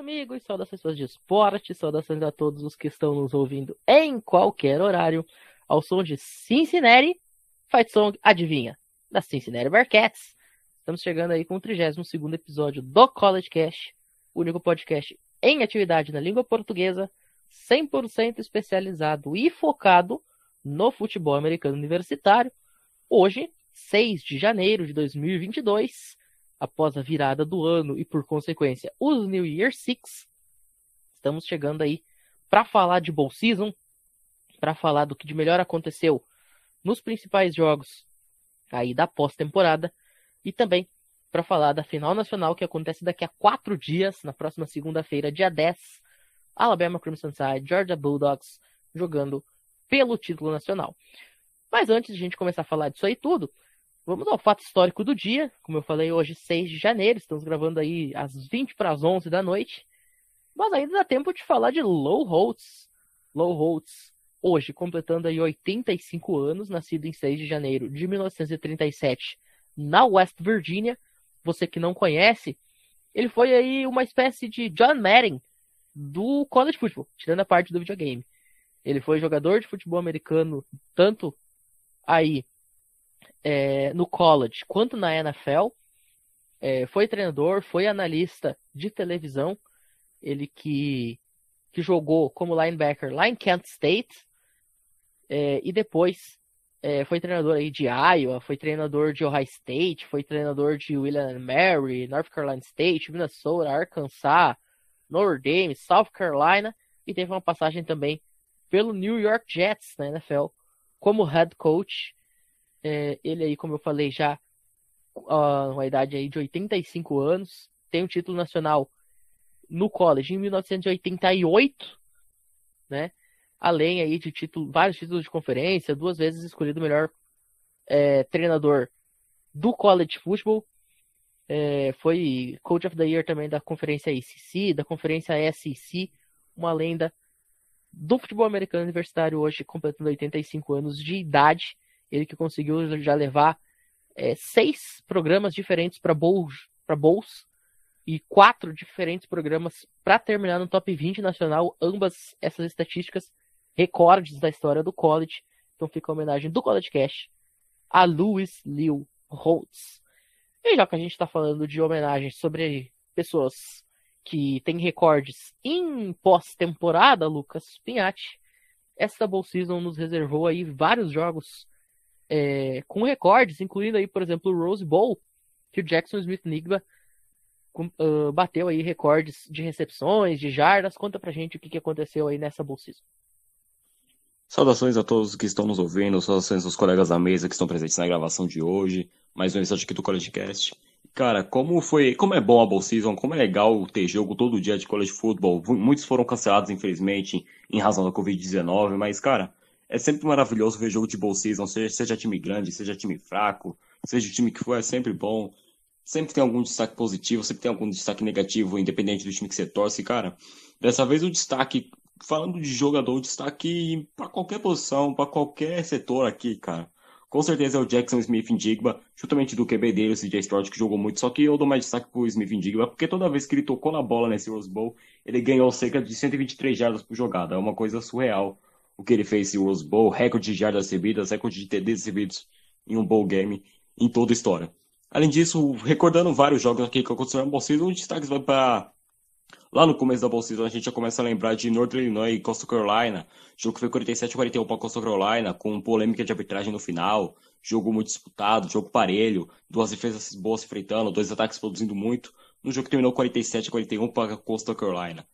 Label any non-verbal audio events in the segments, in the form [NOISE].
Amigos, saudações fãs de esporte, saudações a todos os que estão nos ouvindo em qualquer horário, ao som de Cincinnati, Fight Song, adivinha, da Cincinnati Bearcats. Estamos chegando aí com o 32 episódio do College Cast, o único podcast em atividade na língua portuguesa, 100% especializado e focado no futebol americano universitário. Hoje, 6 de janeiro de 2022, após a virada do ano e, por consequência, os New Year Six, estamos chegando aí para falar de Bowl Season, para falar do que de melhor aconteceu nos principais jogos aí da pós-temporada e também para falar da final nacional que acontece daqui a quatro dias, na próxima segunda-feira, dia 10, Alabama Crimson Tide, Georgia Bulldogs jogando pelo título nacional. Mas antes de a gente começar a falar disso aí tudo, Vamos ao fato histórico do dia. Como eu falei, hoje, 6 de janeiro. Estamos gravando aí às 20 para as 11 da noite. Mas ainda dá tempo de falar de Low Holtz. Low Holtz, hoje, completando aí 85 anos, nascido em 6 de janeiro de 1937 na West Virginia. Você que não conhece, ele foi aí uma espécie de John Madden do college football, tirando a parte do videogame. Ele foi jogador de futebol americano tanto aí é, no college quanto na NFL. É, foi treinador, foi analista de televisão. Ele que, que jogou como linebacker lá em Kent State. É, e depois é, foi treinador aí de Iowa, foi treinador de Ohio State, foi treinador de William Mary, North Carolina State, Minnesota, Arkansas, Notre Dame, South Carolina e teve uma passagem também pelo New York Jets na NFL como head coach é, ele aí, como eu falei, já uh, uma idade aí de 85 anos, tem um título nacional no college em 1988, né? Além aí de título, vários títulos de conferência, duas vezes escolhido o melhor é, treinador do college football. É, foi Coach of the Year também da conferência ACC, da conferência SEC, uma lenda do futebol americano universitário hoje, completando 85 anos de idade. Ele que conseguiu já levar é, seis programas diferentes para bowls, bowls e quatro diferentes programas para terminar no top 20 nacional. Ambas essas estatísticas recordes da história do college. Então fica a homenagem do College Cash a Lewis Liu Holtz. E já que a gente está falando de homenagens sobre pessoas que têm recordes em pós-temporada, Lucas Pinhatti, esta Bowl Season nos reservou aí vários jogos é, com recordes, incluindo aí, por exemplo, o Rose Bowl, que o Jackson Smith Nigba uh, bateu aí recordes de recepções, de jardas. Conta pra gente o que, que aconteceu aí nessa Bowl Season. Saudações a todos que estão nos ouvindo, saudações aos colegas da mesa que estão presentes na gravação de hoje, mais um episódio aqui do College Cast. Cara, como foi, como é bom a Bowl Season, como é legal ter jogo todo dia de college football. Muitos foram cancelados, infelizmente, em razão da Covid-19, mas, cara, é sempre maravilhoso ver jogo de bowl season, seja, seja time grande, seja time fraco, seja o time que for, é sempre bom. Sempre tem algum destaque positivo, sempre tem algum destaque negativo, independente do time que você torce. Cara, dessa vez o destaque, falando de jogador, o destaque para qualquer posição, para qualquer setor aqui, cara. Com certeza é o Jackson Smith Indigba, justamente do QB dele, o CJ Stroud, que jogou muito. Só que eu dou mais destaque pro Smith Indigba, porque toda vez que ele tocou na bola nesse Rose Bowl, ele ganhou cerca de 123 jardas por jogada. É uma coisa surreal o que ele fez em Rose Bowl, recorde de jardas recebidas, recorde de TDs recebidos em um bowl game em toda a história. Além disso, recordando vários jogos aqui que aconteceram na Bowl Season, o destaque vai para Lá no começo da Bowl Season, a gente já começa a lembrar de Northern Illinois e Coastal Carolina. Jogo que foi 47 41 para Coastal Carolina, com polêmica de arbitragem no final. Jogo muito disputado, jogo parelho, duas defesas boas se enfrentando, dois ataques produzindo muito. No jogo que terminou 47 41 para Coastal Carolina.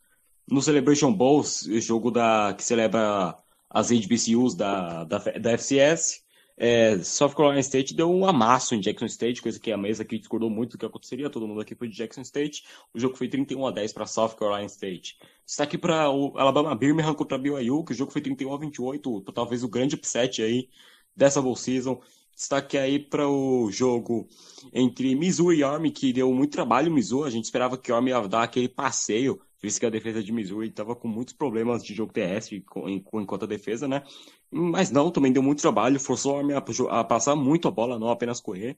No Celebration Bowl, jogo da, que celebra as HBCUs da, da, da FCS. É, South Carolina State deu um amasso em Jackson State, coisa que a mesa aqui discordou muito do que aconteceria, todo mundo aqui foi de Jackson State. O jogo foi 31 a 10 para South Carolina State. Está aqui para o Alabama Birmingham contra BYU, que o jogo foi 31 a 28, talvez o grande upset aí dessa bowl season. Destaque aí para o jogo entre Missouri e Army, que deu muito trabalho Missouri. A gente esperava que o Army ia dar aquele passeio visto que a defesa de Missouri estava com muitos problemas de jogo terrestre enquanto a defesa, né? Mas não, também deu muito trabalho, forçou a Army a, passar muito a bola, não apenas correr.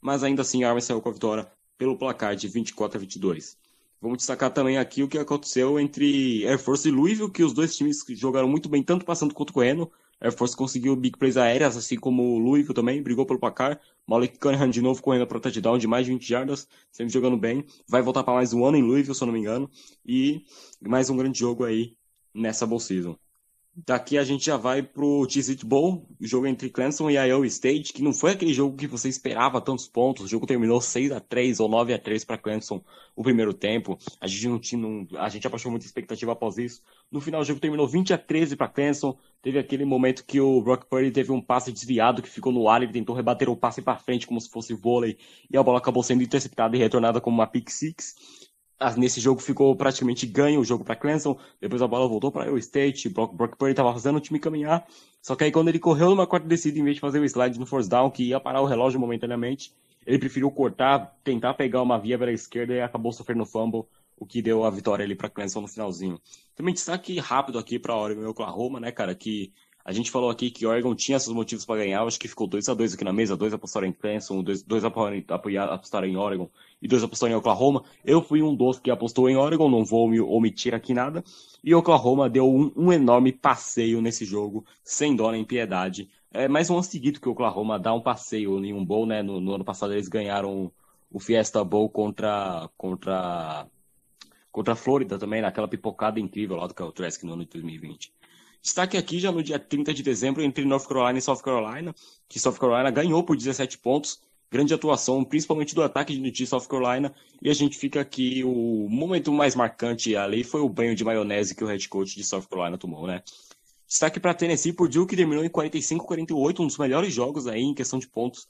Mas ainda assim a Army saiu com a vitória pelo placar de 24 a 22. Vamos destacar também aqui o que aconteceu entre Air Force e Louisville, que os dois times jogaram muito bem, tanto passando quanto correndo. Air Force conseguiu big plays aéreas, assim como o Louisville também, brigou pelo placar. Malik Cunningham de novo correndo para touchdown de mais de 20 jardas, sempre jogando bem. Vai voltar para mais um ano em Louisville, se eu não me engano. E mais um grande jogo aí nessa Bowl Season. Daqui a gente já vai pro Cheez Bowl, jogo entre Clemson e Iowa State, que não foi aquele jogo que você esperava tantos pontos. O jogo terminou 6 a 3 ou 9 a 3 para Clemson o primeiro tempo. A gente não tinha, não, a gente abaixou muita expectativa após isso. No final o jogo terminou 20 a 13 para Clemson. Teve aquele momento que o Brock Purdy teve um passe desviado que ficou no ar, ele tentou rebater o passe para frente como se fosse vôlei e a bola acabou sendo interceptada e retornada como uma pick six nesse jogo ficou praticamente ganho o jogo para Clemson, depois a bola voltou para Iowa State, Brock, Brock Purdy estava fazendo o time caminhar, só que aí quando ele correu numa quarta descida, em vez de fazer o slide no force down, que ia parar o relógio momentaneamente, ele preferiu cortar, tentar pegar uma via pela esquerda e acabou sofrendo fumble, o que deu a vitória ali para Clemson no finalzinho. Também destaque rápido aqui para Oregon e Oklahoma, né, cara, que a gente falou aqui que Oregon tinha seus motivos para ganhar, acho que ficou 2 a 2 aqui na mesa, dois apostaram em Clemson, dois, dois apostaram em Oregon e dois apostaram em Oklahoma. Eu fui um dos que apostou em Oregon, não vou me omitir aqui nada. E Oklahoma deu um, um enorme passeio nesse jogo, sem dó nem piedade. É mais um ano seguido que o Oklahoma dá um passeio em um bowl, né? No, no ano passado eles ganharam o Fiesta Bowl contra contra contra a Flórida também, naquela pipocada incrível lá do Cal Trask no ano de 2020. Destaque aqui já no dia 30 de dezembro entre North Carolina e South Carolina, que South Carolina ganhou por 17 pontos. Grande atuação, principalmente do ataque de South Carolina. E a gente fica aqui, o momento mais marcante ali foi o banho de maionese que o head coach de South Carolina tomou, né? Destaque para Tennessee por Duke, terminou em 45-48, um dos melhores jogos aí em questão de pontos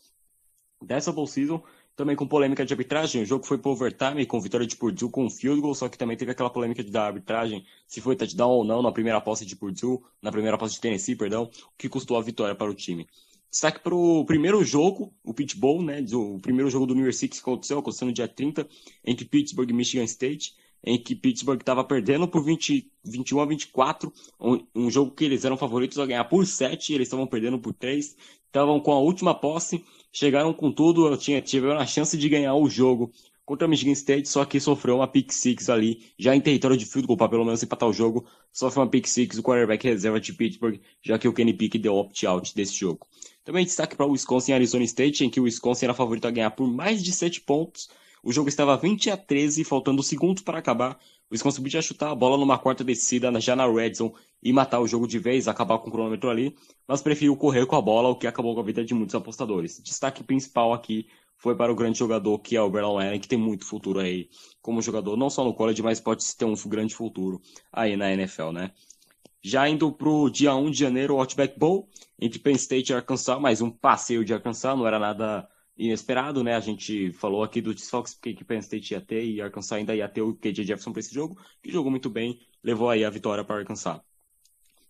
dessa bowl season também com polêmica de arbitragem. O jogo foi por overtime com vitória de Purdue com um field goal, só que também teve aquela polêmica da arbitragem, se foi touchdown ou não na primeira posse de Purdue, na primeira posse de Tennessee, perdão, que custou a vitória para o time. Destaque para o primeiro jogo, o Pitch Bowl, né, o primeiro jogo do New Year's Six que aconteceu, aconteceu no dia 30, entre Pittsburgh e Michigan State, em que Pittsburgh estava perdendo por 20, 21 a 24, um, um, jogo que eles eram favoritos a ganhar por 7, eles estavam perdendo por 3, estavam com a última posse, chegaram com tudo, tinha, tiveram a chance de ganhar o jogo contra Michigan State, só que sofreu uma pick six ali, já em território de field goal, para pelo menos empatar o jogo, sofreu uma pick six, o quarterback reserva de Pittsburgh, já que o Kenny Pick deu opt-out desse jogo. Também destaque para o Wisconsin e Arizona State, em que o Wisconsin era favorito a ganhar por mais de 7 pontos, o jogo estava 20 a 13, faltando segundos para acabar. Wisconsin podia chutar a bola numa quarta descida já na red zone e matar o jogo de vez, acabar com o cronômetro ali, mas preferiu correr com a bola, o que acabou com a vida de muitos apostadores. Destaque principal aqui foi para o grande jogador que é o Berlin Allen, que tem muito futuro aí como jogador, não só no college, mas pode ter um grande futuro aí na NFL, né? Já indo para o dia 1 de janeiro, o Outback Bowl, entre Penn State e Arkansas, mais um passeio de Arkansas, não era nada inesperado, né? A gente falou aqui do desfalques que Penn State ia ter e Arkansas ainda ia ter o KJ Jefferson para esse jogo, que jogou muito bem, levou aí a vitória para Arkansas.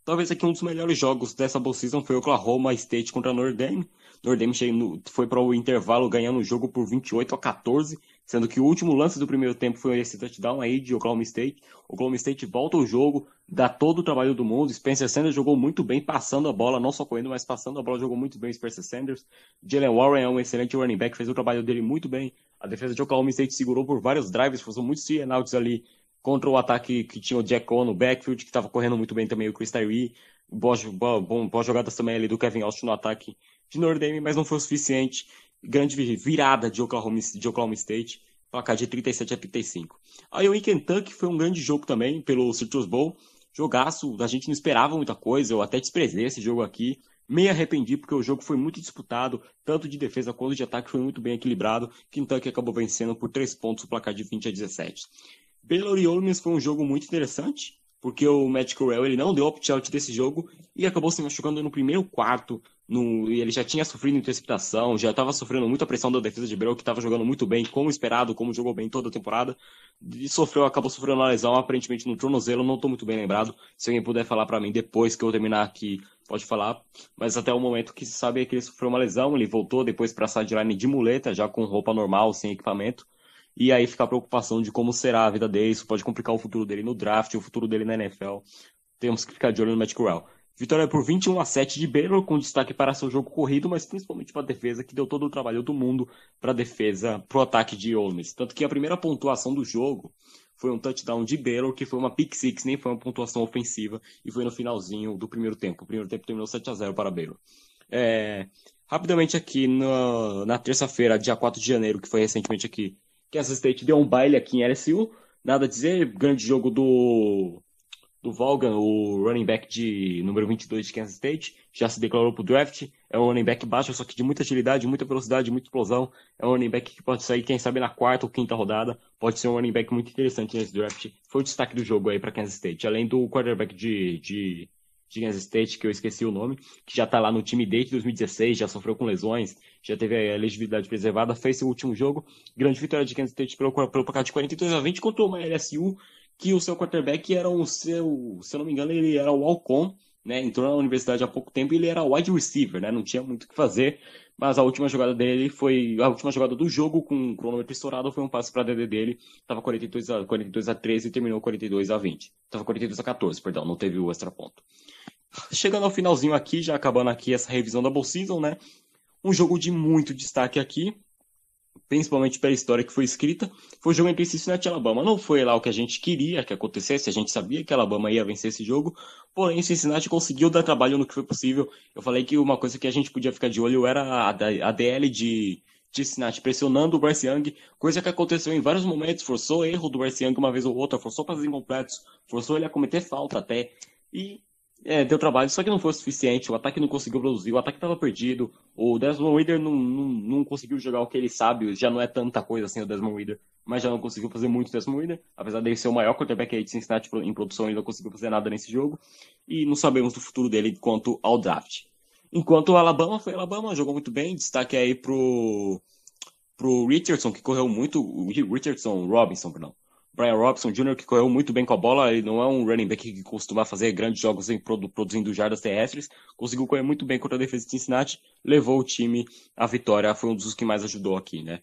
Talvez aqui um dos melhores jogos dessa bowl season foi Oklahoma State contra Notre Dame. Notre Dame foi para o intervalo ganhando o jogo por 28 a 14, sendo que o último lance do primeiro tempo foi esse touchdown aí de Oklahoma State. Oklahoma State volta o jogo, dá todo o trabalho do mundo. Spencer Sanders jogou muito bem passando a bola, não só correndo, mas passando a bola, jogou muito bem Spencer Sanders. Jalen Warren é um excelente running back, fez o trabalho dele muito bem. A defesa de Oklahoma State segurou por vários drives, foram muitos three ali contra o ataque que tinha o Jack Cohen no backfield, que estava correndo muito bem também o Chris Tyree. Boas, boas, boas jogadas também ali do Kevin Austin no ataque de Notre Dame, mas não foi o suficiente. Grande virada de Oklahoma, de Oklahoma State placar de 37 a 35. Aí o Kentucky foi um grande jogo também pelo Citrus Bowl. Jogaço, a gente não esperava muita coisa, eu até desprezei esse jogo aqui. Me arrependi porque o jogo foi muito disputado, tanto de defesa quanto de ataque foi muito bem equilibrado. Kentucky acabou vencendo por 3 pontos o placar de 20 a 17. Baylor e foi um jogo muito interessante, porque o Matt Corral ele não deu opt-out desse jogo e acabou se machucando no primeiro quarto no, ele já tinha sofrido interceptação, já estava sofrendo muita pressão da defesa de Baylor, que estava jogando muito bem, como esperado, como jogou bem toda a temporada, e sofreu, acabou sofrendo uma lesão, aparentemente no tornozelo, não estou muito bem lembrado. Se alguém puder falar para mim depois que eu terminar aqui, pode falar. Mas até o momento que se sabe é que ele sofreu uma lesão, ele voltou depois para a sideline de muleta, já com roupa normal, sem equipamento. E aí fica a preocupação de como será a vida dele, isso pode complicar o futuro dele no draft, o futuro dele na NFL. Temos que ficar de olho no Matt Corral. Vitória por 21 a 7 de Baylor, com destaque para seu jogo corrido, mas principalmente para a defesa, que deu todo o trabalho do mundo para a defesa, para o ataque de Ole Miss. Tanto que a primeira pontuação do jogo foi um touchdown de Baylor, que foi uma pick six, nem foi uma pontuação ofensiva, e foi no finalzinho do primeiro tempo. O primeiro tempo terminou 7 a 0 para Baylor. É, rapidamente aqui, no, na terça-feira, dia 4 de janeiro, que foi recentemente aqui, Kansas State deu um baile aqui em LSU. Nada a dizer, grande jogo do do Vaughan, o running back de número 22 de Kansas State, já se declarou para o draft. É um running back baixo, só que de muita agilidade, muita velocidade, muita explosão. É um running back que pode sair, quem sabe, na quarta ou quinta rodada. Pode ser um running back muito interessante nesse draft. Foi o destaque do jogo aí para Kansas State. Além do quarterback de, de, de Kansas State, que eu esqueci o nome, que já está lá no time desde 2016, já sofreu com lesões, já teve a elegibilidade preservada, fez seu último jogo. Grande vitória de Kansas State pelo, pelo placar de 42 a 20 contra uma LSU que o seu quarterback era o seu, se eu não me engano, ele era o Alcon, né? Entrou na universidade há pouco tempo e ele era wide receiver, né? Não tinha muito o que fazer, mas a última jogada dele foi a última jogada do jogo com o cronômetro estourado foi um passe para DD dele, tava 42 a 42 a 13 e terminou 42 a 20. Tava 42 a 14, perdão, não teve o extra ponto. Chegando ao finalzinho aqui, já acabando aqui essa revisão da Bowl Season, né? Um jogo de muito destaque aqui, principalmente pela história que foi escrita, foi o jogo entre Cincinnati e Alabama. Não foi lá o que a gente queria que acontecesse, a gente sabia que Alabama ia vencer esse jogo, porém Cincinnati conseguiu dar trabalho no que foi possível. Eu falei que uma coisa que a gente podia ficar de olho era a, DL de, de Cincinnati pressionando o Bryce Young, coisa que aconteceu em vários momentos, forçou erro do Bryce Young uma vez ou outra, forçou passes incompletos, forçou ele a cometer falta até, e é, deu trabalho, só que não foi o suficiente. O ataque não conseguiu produzir, o ataque estava perdido. O Desmond Reader não, não, não, conseguiu jogar o que ele sabe. Já não é tanta coisa assim o Desmond Reader, mas já não conseguiu fazer muito o Desmond Reader. Apesar de ser o maior quarterback aí de Cincinnati em produção, ele não conseguiu fazer nada nesse jogo. E não sabemos do futuro dele quanto ao draft. Enquanto o Alabama foi Alabama, jogou muito bem. Destaque aí pro, pro Richardson, que correu muito. Richardson, Robinson, perdão Brian Robson Jr., que correu muito bem com a bola, ele não é um running back que costuma fazer grandes jogos em produ produzindo jardas terrestres, conseguiu correr muito bem contra a defesa de Cincinnati, levou o time à vitória, foi um dos que mais ajudou aqui, né?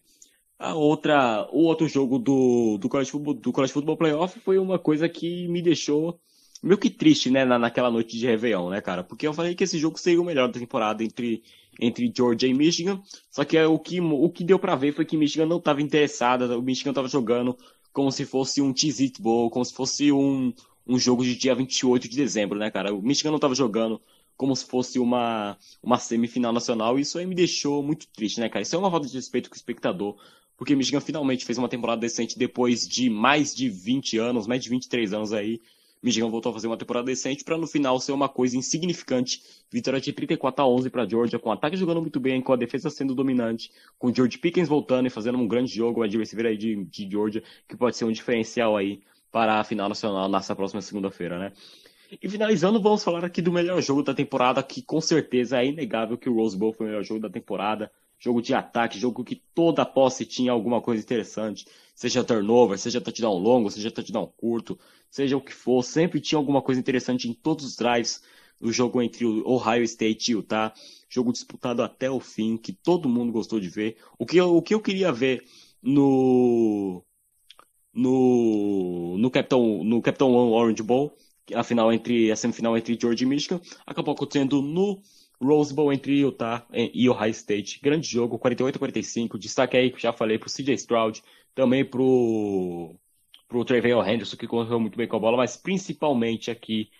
A outra, o outro jogo do, do, College Football, do College Football Playoff foi uma coisa que me deixou meio que triste, né, na, naquela noite de Réveillon, né, cara? Porque eu falei que esse jogo seria o melhor da temporada entre, entre Georgia e Michigan, só que é o que, o que deu para ver foi que Michigan não estava interessada, o Michigan estava jogando como se fosse um Cheez-It Bowl, como se fosse um, um jogo de dia 28 de dezembro, né, cara? O Michigan não estava jogando como se fosse uma, uma semifinal nacional, e isso aí me deixou muito triste, né, cara? Isso é uma falta de respeito com o espectador, porque Michigan finalmente fez uma temporada decente depois de mais de 20 anos, mais de 23 anos aí, Michigan voltou a fazer uma temporada decente para no final ser uma coisa insignificante. Vitória de 34 a 11 para Georgia, com o ataque jogando muito bem, com a defesa sendo dominante, com George Pickens voltando e fazendo um grande jogo, o receiver aí de, de Georgia, que pode ser um diferencial aí para a final nacional nessa próxima segunda-feira, né? E finalizando, vamos falar aqui do melhor jogo da temporada, que com certeza é inegável que o Rose Bowl foi o melhor jogo da temporada jogo de ataque, jogo que toda posse tinha alguma coisa interessante, seja turnover, seja touchdown longo, seja touchdown curto, seja o que for, sempre tinha alguma coisa interessante em todos os drives do jogo entre o Ohio State e Utah, jogo disputado até o fim, que todo mundo gostou de ver. O que eu, o que eu queria ver no no no Capitão no Capitão Orange Bowl, a final entre a semifinal entre Georgia e Michigan, acabou acontecendo no Rose Bowl entre Utah e Ohio State. Grande jogo, 48 a 45. Destaque aí, já falei, pro CJ Stroud, também pro, pro Trevail Henderson, que correu muito bem com a bola, mas principalmente aqui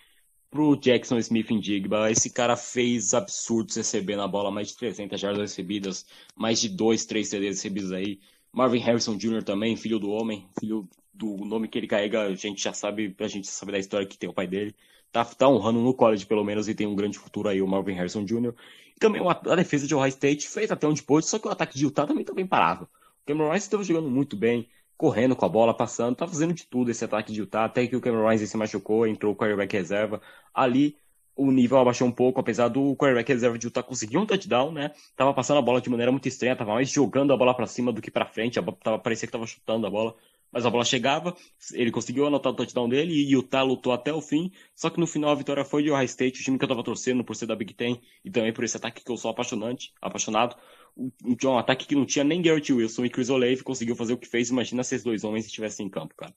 pro Jackson Smith em Digba. Esse cara fez absurdos recebendo a bola, mais de 300 jardas recebidas, mais de 2, 3 CDs recebidos aí. Marvin Harrison Jr. também, filho do homem, filho do nome que ele carrega, a gente já sabe, a gente sabe da história que tem o pai dele tá, tá honrando no college, pelo menos, e tem um grande futuro aí, o Marvin Harrison Jr. E também a defesa de Ohio State fez até onde pôde, só que o ataque de Utah também tá bem parado. Cameron Rice estava jogando muito bem, correndo com a bola, passando, tá fazendo de tudo esse ataque de Utah, até que o Cameron Rice se machucou, entrou o quarterback reserva. Ali, o nível abaixou um pouco, apesar do quarterback reserva de Utah conseguir um touchdown, né? Tava passando a bola de maneira muito estranha, tava mais jogando a bola para cima do que para frente, tava, parecia que tava chutando a bola mas a bola chegava, ele conseguiu anotar o touchdown dele e Utah lutou até o fim, só que no final a vitória foi de Ohio State, o time que eu tava torcendo por ser da Big Ten e também por esse ataque que eu sou apaixonante, apaixonado. Um, ataque que não tinha nem Garrett Wilson e Chris Olave conseguiu fazer o que fez, imagina se esses dois homens estivessem em campo, cara.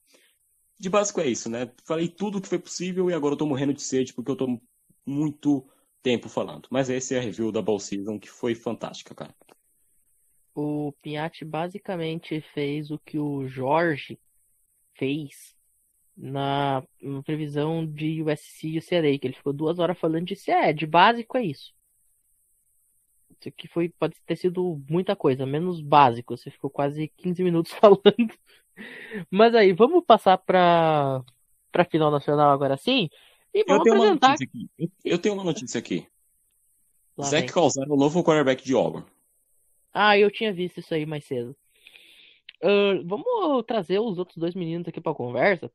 De básico é isso, né? Falei tudo o que foi possível e agora eu tô morrendo de sede porque eu tô muito tempo falando. Mas esse é a review da Ball Season que foi fantástica, cara o Pinhatti basicamente fez o que o Jorge fez na, na previsão de USC e UCLA, que ele ficou duas horas falando de é, de básico é isso. Isso aqui foi, pode ter sido muita coisa, menos básico. Você ficou quase 15 minutos [LAUGHS] falando. Mas aí, vamos passar para para final nacional agora sim? E vamos eu apresentar. Eu, eu tenho uma notícia aqui. Lá Zach Calzaro, o novo quarterback de Auburn. Ah, eu tinha visto isso aí mais cedo. Uh, vamos trazer os outros dois meninos aqui para conversa.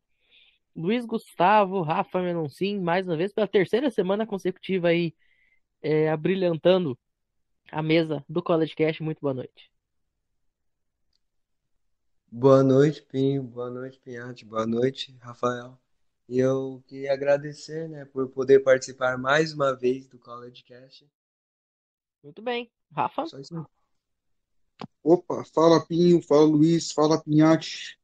Luiz Gustavo, Rafa Menoncin, mais uma vez pela terceira semana consecutiva aí, é, abrilhantando a mesa do College Cash. Muito boa noite. Boa noite, Pinho. Boa noite, Pinhate. Boa noite, Rafael. E eu queria agradecer, né, por poder participar mais uma vez do College Cash. Muito bem. Rafa? Opa, fala Pinho, fala Luiz, fala Pinhate.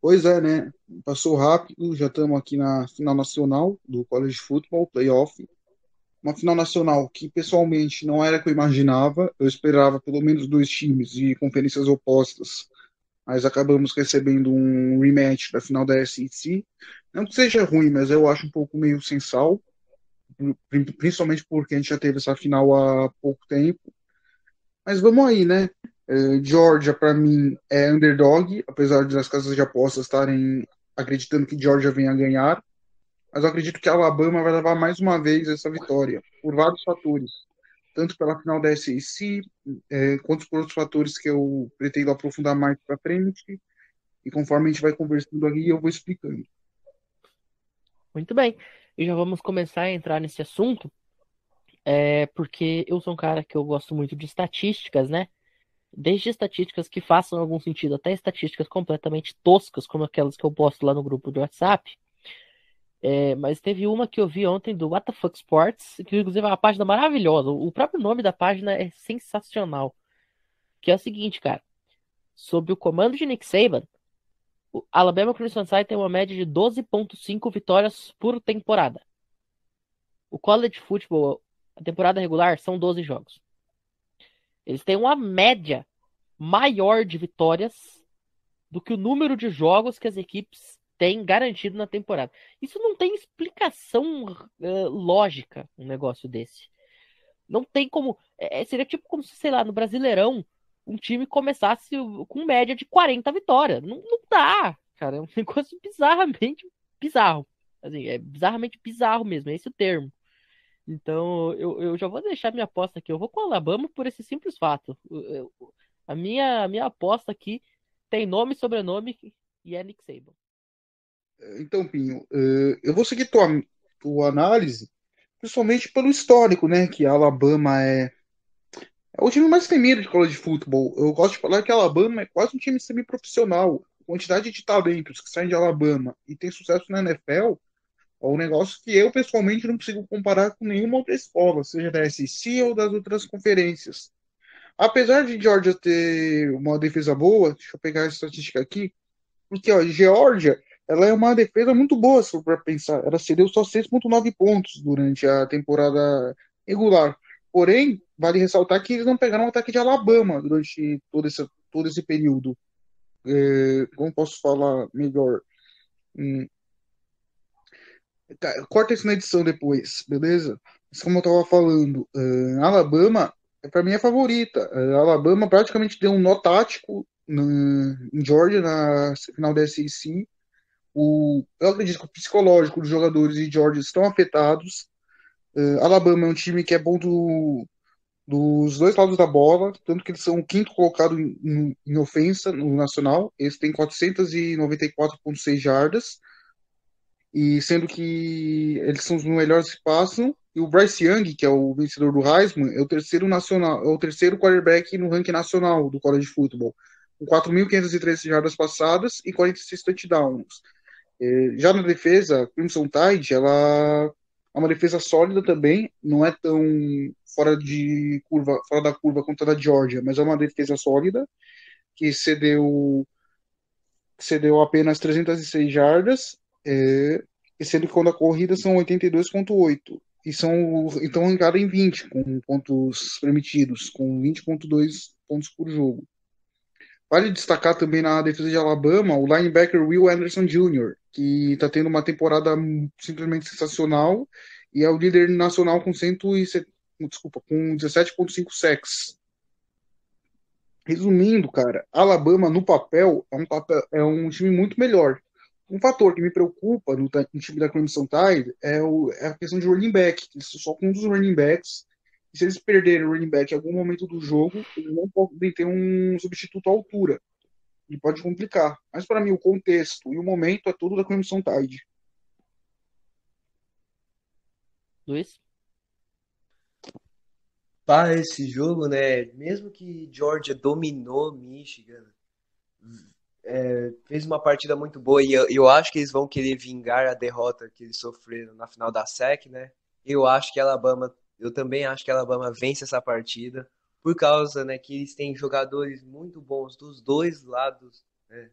Pois é, né? Passou rápido, já estamos aqui na final nacional do College Football Playoff. Uma final nacional que pessoalmente não era o que eu imaginava. Eu esperava pelo menos dois times de conferências opostas, mas acabamos recebendo um rematch da final da SEC. Não que seja ruim, mas eu acho um pouco meio sem sal, principalmente porque a gente já teve essa final há pouco tempo. Mas vamos aí, né? Uh, Georgia, para mim, é underdog, apesar das casas de apostas estarem acreditando que Georgia venha a ganhar. Mas eu acredito que a Alabama vai levar mais uma vez essa vitória, por vários fatores. Tanto pela final da SEC, é, quanto por outros fatores que eu pretendo aprofundar mais para frente. E conforme a gente vai conversando aqui, eu vou explicando. Muito bem. E já vamos começar a entrar nesse assunto, é, porque eu sou um cara que eu gosto muito de estatísticas, né? desde estatísticas que façam algum sentido, até estatísticas completamente toscas, como aquelas que eu posto lá no grupo do WhatsApp. É, mas teve uma que eu vi ontem do What Sports, que inclusive é uma página maravilhosa. O próprio nome da página é sensacional. Que é o seguinte, cara. Sob o comando de Nick Saban, o Alabama Crimson Tide tem uma média de 12.5 vitórias por temporada. O college football, a temporada regular, são 12 jogos. Eles têm uma média maior de vitórias do que o número de jogos que as equipes têm garantido na temporada. Isso não tem explicação uh, lógica, um negócio desse. Não tem como. É, é, seria tipo como se, sei lá, no Brasileirão, um time começasse com média de 40 vitórias. Não, não dá, cara. É um [LAUGHS] negócio bizarramente bizarro. Assim, é bizarramente bizarro mesmo, é esse o termo. Então, eu, eu já vou deixar minha aposta aqui. Eu vou com o Alabama por esse simples fato. Eu, a minha, minha aposta aqui tem nome e sobrenome e é Nick Saban. Então, Pinho, eh, eu vou seguir tua, tua análise, principalmente pelo histórico, né? Que Alabama é, é o time mais temido de college de futebol. Eu gosto de falar que Alabama é quase um time semi-profissional. A quantidade de talentos que saem de Alabama e tem sucesso na NFL é um negócio que eu, pessoalmente, não consigo comparar com nenhuma outra escola, seja da SEC ou das outras conferências. Apesar de Georgia ter uma defesa boa, deixa eu pegar a estatística aqui, porque ó, Georgia ela é uma defesa muito boa, se for para pensar. Ela cedeu só 6,9 pontos durante a temporada regular. Porém, vale ressaltar que eles não pegaram o ataque de Alabama durante todo esse, todo esse período. É, como posso falar melhor? Hum, Tá, corta isso na edição depois, beleza? Mas como eu tava falando, uh, Alabama é para mim a favorita. Uh, Alabama praticamente deu um nó tático no, em Georgia na final da SEC. O, eu acredito que o psicológico dos jogadores de Georgia estão afetados. Uh, Alabama é um time que é bom do, dos dois lados da bola, tanto que eles são o quinto colocado em, em ofensa no nacional. Eles têm 494,6 jardas e sendo que eles são os melhores que passam, e o Bryce Young, que é o vencedor do Heisman, é o terceiro nacional, é o terceiro quarterback no ranking nacional do college football, com 4.513 jardas passadas e 46 touchdowns. É, já na defesa, Crimson Tide, ela é uma defesa sólida também, não é tão fora de curva, fora da curva quanto a da Georgia, mas é uma defesa sólida que cedeu cedeu apenas 306 jardas é, sendo que quando a corrida são 82,8 e são então engada em 20 com pontos permitidos, com 20,2 pontos por jogo. Vale destacar também na defesa de Alabama o linebacker Will Anderson Jr., que está tendo uma temporada simplesmente sensacional e é o líder nacional com 107, desculpa, com 17.5 sacks. Resumindo, cara, Alabama no papel é um, papel, é um time muito melhor. Um fator que me preocupa no, no time da Crimson Tide é, o, é, a questão de running back. Eles só com um dos running backs. E se eles perderem o running back em algum momento do jogo, eles não podem ter um substituto à altura. E pode complicar. Mas para mim, o contexto e o momento é tudo da Crimson Tide. Luiz? Para esse jogo, né? Mesmo que Georgia dominou Michigan, é, fez uma partida muito boa e eu, eu, acho que eles vão querer vingar a derrota que eles sofreram na final da SEC, né? Eu acho que Alabama, eu também acho que Alabama vence essa partida por causa, né, que eles têm jogadores muito bons dos dois lados, né,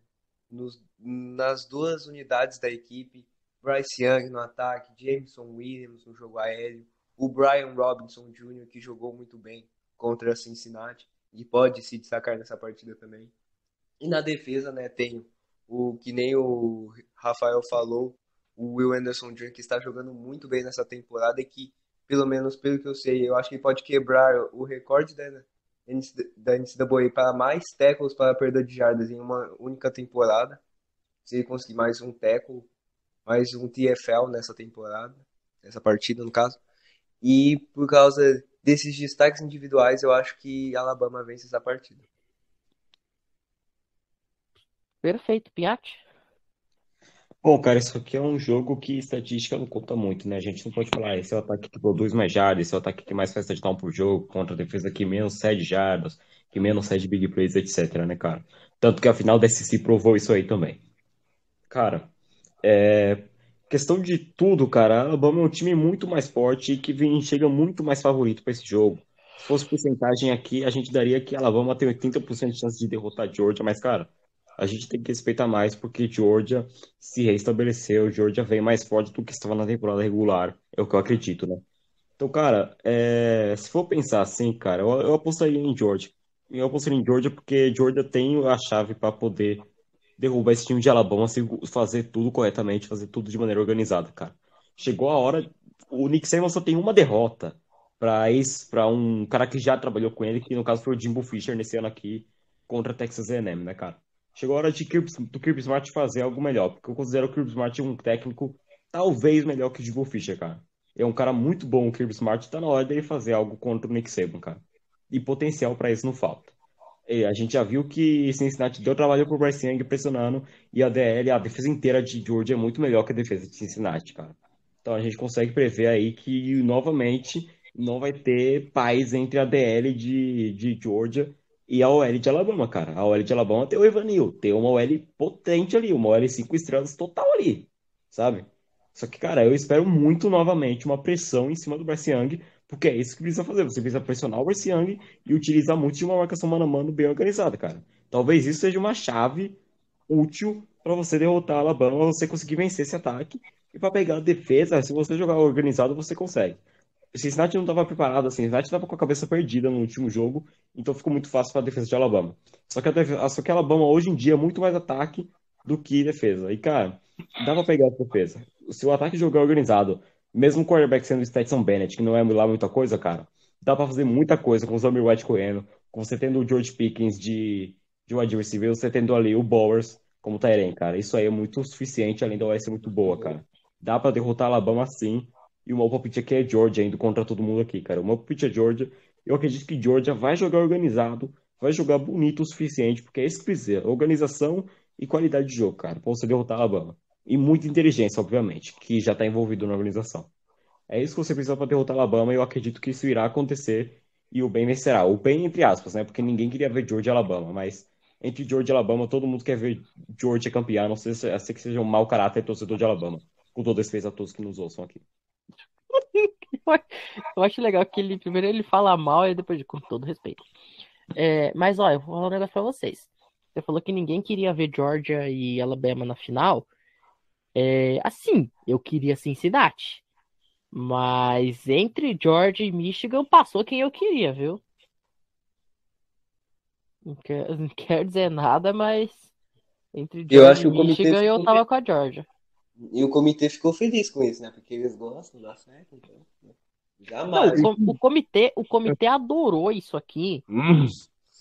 nos, nas duas unidades da equipe. Bryce Young no ataque, Jameson Williams no jogo aéreo, o Brian Robinson Jr., que jogou muito bem contra a Cincinnati e pode se destacar nessa partida também. E na defesa, né, tem o que nem o Rafael falou, o Will Anderson Jr., que está jogando muito bem nessa temporada e que, pelo menos pelo que eu sei, eu acho que ele pode quebrar o recorde da, da NCAA para mais tackles para perda de jardas em uma única temporada. Se ele conseguir mais um tackle, mais um TFL nessa temporada, nessa partida no caso. E por causa desses destaques individuais, eu acho que Alabama vence essa partida. Perfeito, Piatti. Bom, cara, isso aqui é um jogo que estatística não conta muito, né? A gente não pode falar, esse é o ataque que produz mais jardas, esse é o ataque que mais faz touchdown por jogo, contra a defesa que menos cede jardas, que menos cede big plays, etc, né, cara? Tanto que a final da SEC provou isso aí também. Cara, é... questão de tudo, cara, Alabama é um time muito mais forte e que vem, chega muito mais favorito para esse jogo. Se fosse porcentagem aqui, a gente daria que Alabama tem 80% de chance de derrotar Georgia, mas, cara, a gente tem que respeitar mais porque Georgia se restabeleceu, Georgia vem mais forte do que estava na temporada regular, é o que eu acredito, né? Então, cara, é... se for pensar assim, cara, eu, eu apostaria em Georgia. Eu apostaria em Georgia porque Georgia tem a chave para poder derrubar esse time de Alabama, fazer tudo corretamente, fazer tudo de maneira organizada, cara. Chegou a hora, o Nick Saban só tem uma derrota para para um cara que já trabalhou com ele, que no caso foi o Jimbo Fisher nesse ano aqui contra Texas A&M, né, cara? Chegou a hora de Kirby, do Kirby Smart fazer algo melhor, porque eu considero o Kirby Smart um técnico talvez melhor que o Jimbo Fisher, cara. É um cara muito bom, o Kirby Smart, tá na hora dele fazer algo contra o Nick Saban, cara. E potencial para isso não falta. E a gente já viu que Cincinnati deu trabalho pro Bryce Young pressionando, e a DL, a defesa inteira de Georgia é muito melhor que a defesa de Cincinnati, cara. Então a gente consegue prever aí que, novamente, não vai ter paz entre a DL de, de Georgia e a OL de Alabama, cara. A OL de Alabama tem o Evanil, tem uma OL potente ali, uma OL 5 estrelas total ali, sabe? Só que, cara, eu espero muito novamente uma pressão em cima do Bryce Young, porque é isso que precisa fazer. Você precisa pressionar o Bryce Young e utilizar muito de uma marcação mano a mano bem organizada, cara. Talvez isso seja uma chave útil para você derrotar a Alabama, você conseguir vencer esse ataque. E para pegar a defesa, se você jogar organizado, você consegue. Cincinnati não estava preparado, assim, Cincinnati estava com a cabeça perdida no último jogo, então ficou muito fácil para a defesa de Alabama. Só que a, só que a Alabama hoje em dia é muito mais ataque do que defesa. E, cara, dá para pegar a defesa. Se o ataque jogar organizado, mesmo o quarterback sendo o Stetson Bennett, que não é lá muita coisa, cara, dá para fazer muita coisa com o Zamir White correndo, com você tendo o George Pickens de, de wide receiver, você tendo ali o Bowers como Tyrene, cara. Isso aí é muito suficiente, além da OS muito boa, cara. Dá para derrotar a Alabama sim e o meu palpite aqui é Georgia, indo contra todo mundo aqui, cara. O meu palpite é Georgia. Eu acredito que Georgia vai jogar organizado, vai jogar bonito o suficiente, porque é isso que precisa. Organização e qualidade de jogo, cara, pra você derrotar a Alabama. E muita inteligência, obviamente, que já tá envolvido na organização. É isso que você precisa para derrotar a Alabama e eu acredito que isso irá acontecer e o bem vencerá. O bem entre aspas, né? Porque ninguém queria ver Georgia e Alabama, mas entre Georgia e Alabama todo mundo quer ver Georgia campear, não sei se, a sei que seja um mau caráter torcedor de Alabama. Com todo respeito a todos que nos ouçam aqui. [LAUGHS] Eu acho legal que ele primeiro ele fala mal e depois, com todo respeito. É, mas ó, eu vou falar um negócio pra vocês. Você falou que ninguém queria ver Georgia e Alabama na final. É, assim, eu queria Cincinnati. Mas entre Georgia e Michigan passou quem eu queria, viu? Não quer, [LAUGHS] não quer dizer nada, mas entre Eu Georgia acho que e Michigan eu tava com a Georgia. E o comitê ficou feliz com isso, né? Porque eles gostam, dá certo, então. né? Não, Jamais. o, com- o comitê, o comitê adorou isso aqui Hum,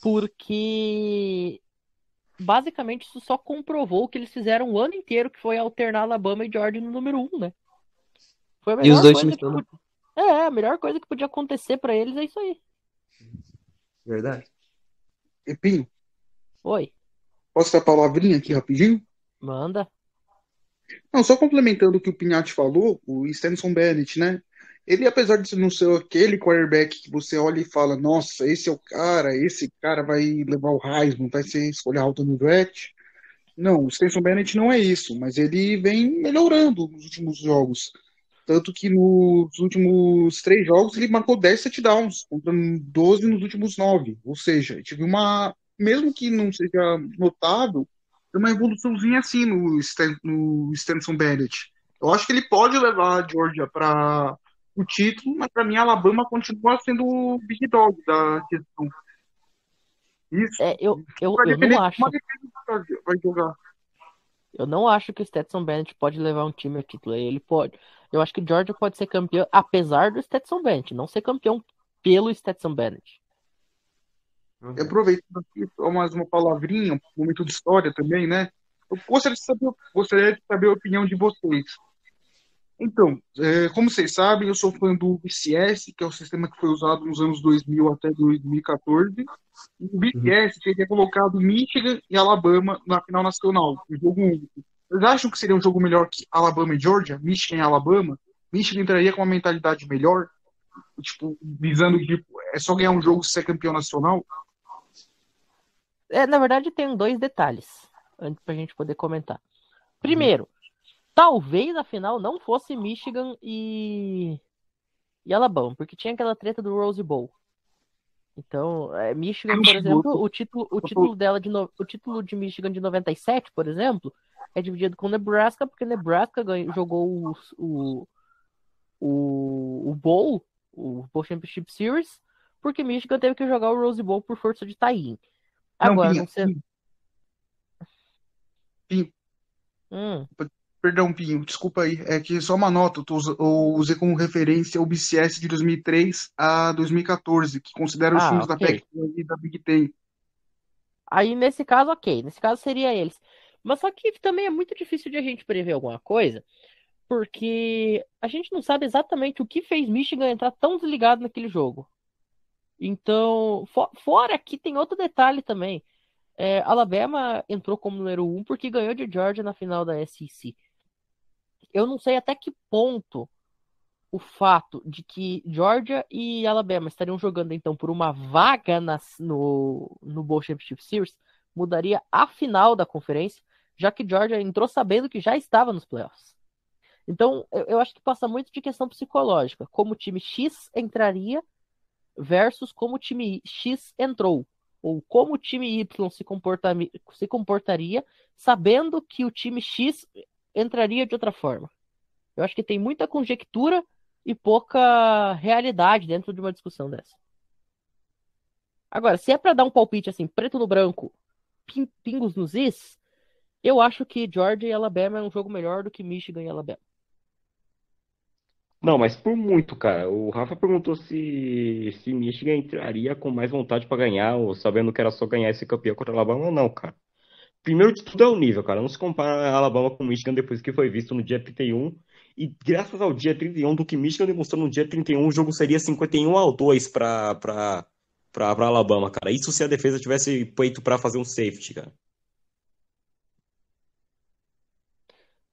porque basicamente isso só comprovou o que eles fizeram o ano inteiro, que foi alternar Alabama e Georgia no número um, né? Foi a E os melhor dois coisa times É, a melhor coisa que podia acontecer pra eles é isso aí. Verdade. E, Pinho, Oi, posso dar a palavrinha aqui rapidinho? manda. Não, só complementando o que o Pinhatti falou, o Stenson Bennett, né? Ele, apesar de não ser aquele quarterback que você olha e fala, nossa, esse é o cara, esse cara vai levar o Heisman, vai ser escolha alta no draft. Não, o Stenson Bennett não é isso, mas ele vem melhorando nos últimos jogos. Tanto que nos últimos três jogos ele marcou 10 touchdowns, contra 12 nos últimos nove. Ou seja, tive uma, mesmo que não seja notável, uma evoluçãozinha assim no, Stan, no Stenson Bennett. Eu acho que ele pode levar a Georgia para o título, mas para mim a Alabama continua sendo o big dog da questão. Isso. É, eu, eu, eu não acho. vai jogar. Eu não acho que o Stetson Bennett pode levar um time ao título. Ele pode. Eu acho que o Georgia pode ser campeão, apesar do Stetson Bennett, não ser campeão pelo Stetson Bennett. E aproveitando aqui, só mais uma palavrinha, um momento de história também, né? Eu gostaria de saber, gostaria de saber a opinião de vocês. Então, é, como vocês sabem, eu sou fã do BCS, que é o sistema que foi usado nos anos 2000 até 2014. E o BCS teria colocado Michigan e Alabama na final nacional, um jogo único. Vocês acham que seria um jogo melhor que Alabama e Georgia? Michigan e Alabama? Michigan entraria com uma mentalidade melhor? Tipo, visando que tipo, é só ganhar um jogo se ser campeão nacional? É, na verdade, tem dois detalhes antes pra gente poder comentar. Primeiro, talvez a final não fosse Michigan e, e Alabama, porque tinha aquela treta do Rose Bowl. Então, é, Michigan, por exemplo, o título, o título dela de no- o título de Michigan de 97, por exemplo, é dividido com Nebraska, porque Nebraska ganhou- jogou o, o, o, o Bowl, o Bowl Championship Series, porque Michigan teve que jogar o Rose Bowl por força de tie-in. Agora, não. Pinho, Pinho, Hum, perdão, Pinho, desculpa aí. É que só uma nota, eu, usei como referência o BCS de 2003 a 2014, que considera os Ah, times da. Pac-12 e da Big Ten. Aí, nesse caso, ok. Nesse caso, seria eles. Mas só que também é muito difícil de a gente prever alguma coisa, porque a gente não sabe exatamente o que fez Michigan entrar tão desligado naquele jogo. Então, fo- fora que tem outro detalhe também. É, Alabama entrou como número um porque ganhou de Georgia na final da SEC. Eu não sei até que ponto o fato de que Georgia e Alabama estariam jogando então por uma vaga no, no Bowl Championship Series mudaria a final da conferência, já que Georgia entrou sabendo que já estava nos playoffs. Então, eu, eu acho que passa muito de questão psicológica, como o time X entraria versus como o time X entrou, ou como o time Y se, comporta, se comportaria sabendo que o time X entraria de outra forma. Eu acho que tem muita conjectura e pouca realidade dentro de uma discussão dessa. Agora, se é pra dar um palpite assim, preto no branco, pin- pingos nos is, eu acho que Georgia e Alabama é um jogo melhor do que Michigan e Alabama. Não, mas por muito, cara. O Rafa perguntou se, se Michigan entraria com mais vontade pra ganhar, ou sabendo que era só ganhar esse campeão contra a Alabama. Não, cara. Primeiro de tudo é o nível, cara. Não se compara a Alabama com Michigan depois que foi visto no dia 31. E graças ao dia 31 do que Michigan demonstrou no dia 31, o jogo seria 51 a 2 pra, pra, pra, pra Alabama, cara. Isso se a defesa tivesse peito pra fazer um safety, cara.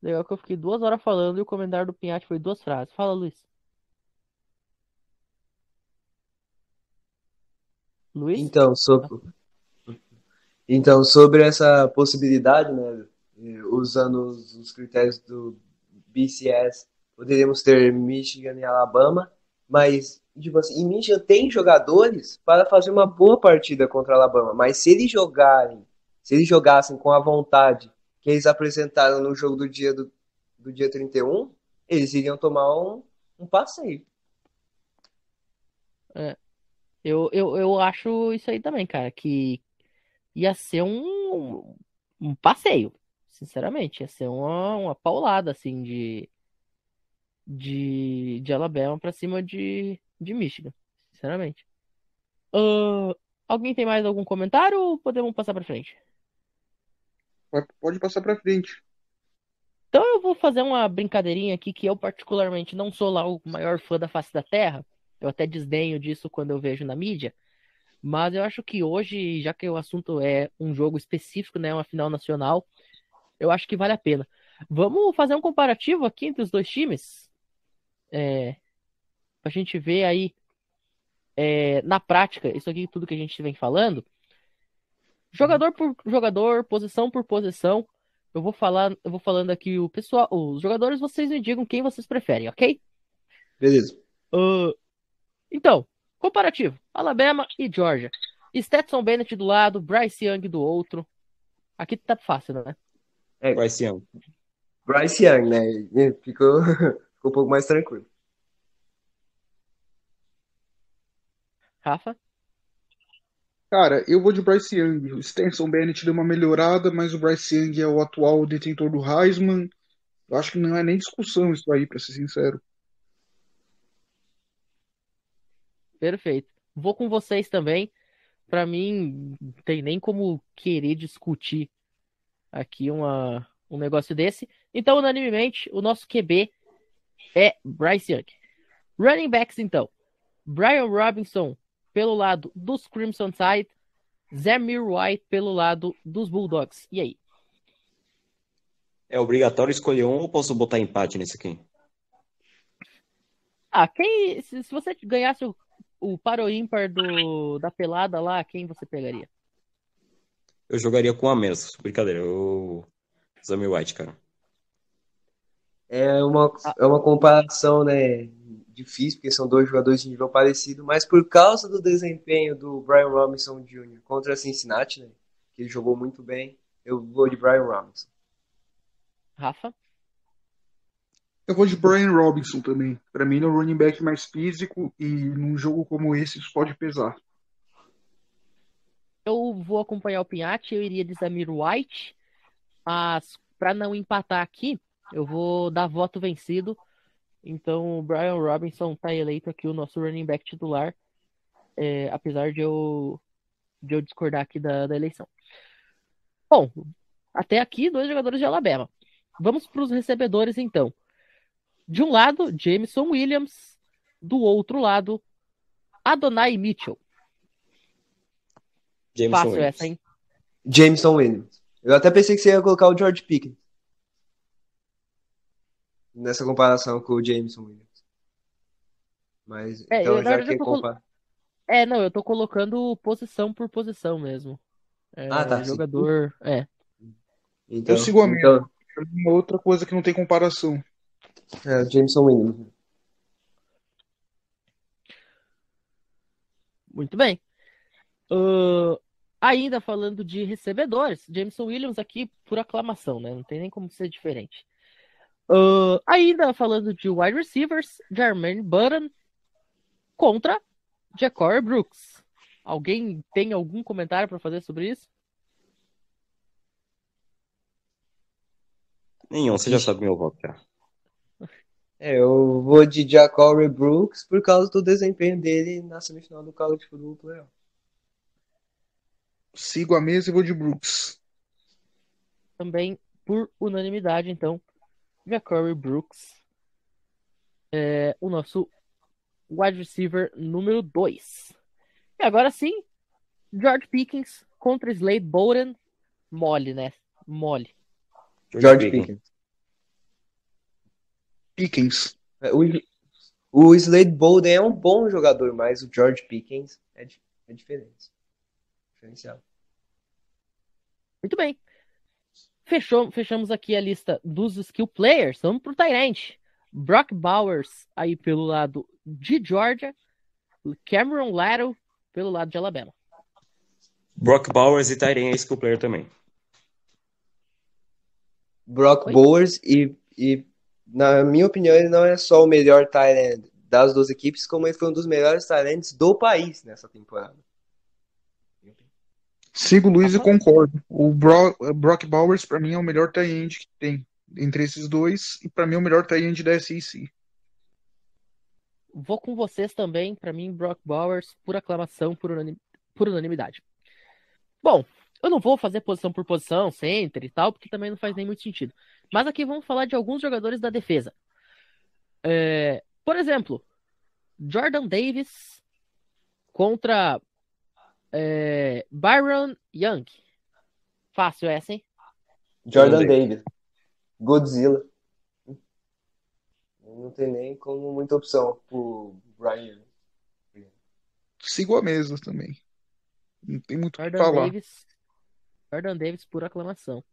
Legal que eu fiquei duas horas falando e o comentário do Pinhatti foi duas frases. Fala, Luiz. Luiz? Então, sobre, então, sobre essa possibilidade, né, usando os, os critérios do BCS, poderíamos ter Michigan e Alabama, mas, tipo assim, e Michigan tem jogadores para fazer uma boa partida contra Alabama, mas se eles jogarem, se eles jogassem com a vontade que eles apresentaram no jogo do dia do, do dia 31, eles iriam tomar um, um passeio. Eu, eu, eu acho isso aí também, cara, que ia ser um, um passeio, sinceramente. Ia ser uma, uma paulada, assim, de, de, de Alabama pra cima de, de Michigan, sinceramente. Uh, alguém tem mais algum comentário ou podemos passar pra frente? Pode passar pra frente. Então eu vou fazer uma brincadeirinha aqui que eu particularmente não sou lá o maior fã da face da Terra. Eu até desdenho disso quando eu vejo na mídia. Mas eu acho que hoje, já que o assunto é um jogo específico, né, uma final nacional, eu acho que vale a pena. Vamos fazer um comparativo aqui entre os dois times? É, pra gente ver aí é, na prática, isso aqui tudo que a gente vem falando. Jogador por jogador, posição por posição, eu vou falar, eu vou falando aqui o pessoal, os jogadores, vocês me digam quem vocês preferem, ok? Beleza. Uh, então, comparativo: Alabama e Georgia. Stetson Bennett do lado, Bryce Young do outro. Aqui tá fácil, né? É, Bryce Young. Bryce Young, né? Ficou, [LAUGHS] ficou um pouco mais tranquilo. Rafa? Cara, eu vou de Bryce Young. O Stenson Bennett deu uma melhorada, mas o Bryce Young é o atual detentor do Heisman. Eu acho que não é nem discussão isso aí, pra ser sincero. Perfeito. Vou com vocês também. Pra mim, não tem nem como querer discutir aqui uma, um negócio desse. Então, unanimemente, o nosso QB é Bryce Young. Running backs, então. Brian Robinson pelo lado dos Crimson Tide, Zamir White pelo lado dos Bulldogs. E aí? É obrigatório escolher um ou posso botar empate nesse aqui? Ah, quem. Se, se você ganhasse o, o paro ímpar do, da pelada lá, quem você pegaria? Eu jogaria com a menos. Brincadeira, eu. Zamir White, cara. É uma, é uma comparação, né? Difícil, porque são dois jogadores de nível parecido, mas por causa do desempenho do Brian Robinson Jr. contra Cincinnati, né? Que ele jogou muito bem, eu vou de Brian Robinson. Rafa? Eu vou de Brian Robinson também. Pra mim, ele é o running back mais físico e num jogo como esse, isso pode pesar. Eu vou acompanhar o Pinhatti, eu iria de Zamir White, mas para não empatar aqui, eu vou dar voto vencido. Então, o Brian Robinson tá eleito aqui o nosso running back titular, é, apesar de eu, de eu discordar aqui da, da eleição. Bom, até aqui, dois jogadores de Alabama. Vamos para os recebedores, então. De um lado, Jameson Williams. Do outro lado, Adonai Mitchell. Jameson Fácil Williams. essa, hein? Jameson Williams. Eu até pensei que você ia colocar o George Pickens. Nessa comparação com o Jameson Williams. Mas, É, então, eu, já que tô compara... É, não, eu tô colocando posição por posição mesmo. É, Ah, tá, sim. jogador. É. Então, Eu sigo a então, mim, é outra coisa que não tem comparação. é, o Jameson Williams. Muito bem. Ahn, ainda falando de recebedores, Jameson Williams aqui por aclamação, né? Não tem nem como ser diferente. Ahn, ainda falando de wide receivers, Jermaine Button contra Ja'Cory Brooks. Alguém tem algum comentário para fazer sobre isso? Nenhum, você já sabe meu voto já. É, eu vou de Jacory Brooks por causa do desempenho dele na semifinal do College Football Playoff. Sigo a mesa e vou de Brooks. Também por unanimidade, então, Ja'Cory Brooks é o nosso wide receiver número 2. E agora sim, George Pickens contra Slade Bowden. Mole, né? Mole. George Pickens. Pickens. É, O, o Slade Bolden é um bom jogador, mas o George Pickens é, é diferente. Diferenciado. Muito bem. Fechou, fechamos aqui a lista dos skill players. Vamos pro Tyrant. Brock Bowers aí pelo lado de Georgia. Cameron Laddle pelo lado de Alabama. Brock Bowers e Tyrion é skill player também. Brock Oi? Bowers e, e, na minha opinião, ele não é só o melhor end das duas equipes, como ele foi um dos melhores ends do país nessa temporada. Sigo o Luiz e concordo. O Bro, Brock Bowers, pra mim, é o melhor tie que tem entre esses dois, e pra mim é o melhor tie da SEC. Vou com vocês também, pra mim, Brock Bowers, por aclamação, por, unanim, por unanimidade. Bom, eu não vou fazer posição por posição, center e tal, porque também não faz nem muito sentido. Mas aqui vamos falar de alguns jogadores da defesa. É, por exemplo, Jordan Davis contra é, Byron Young. Fácil essa, hein? Jordan Davis. Godzilla. Não tem nem como muita opção pro Brian. Sigo a mesa também. Não tem muito o que falar. Davis. Jordan Davis por aclamação.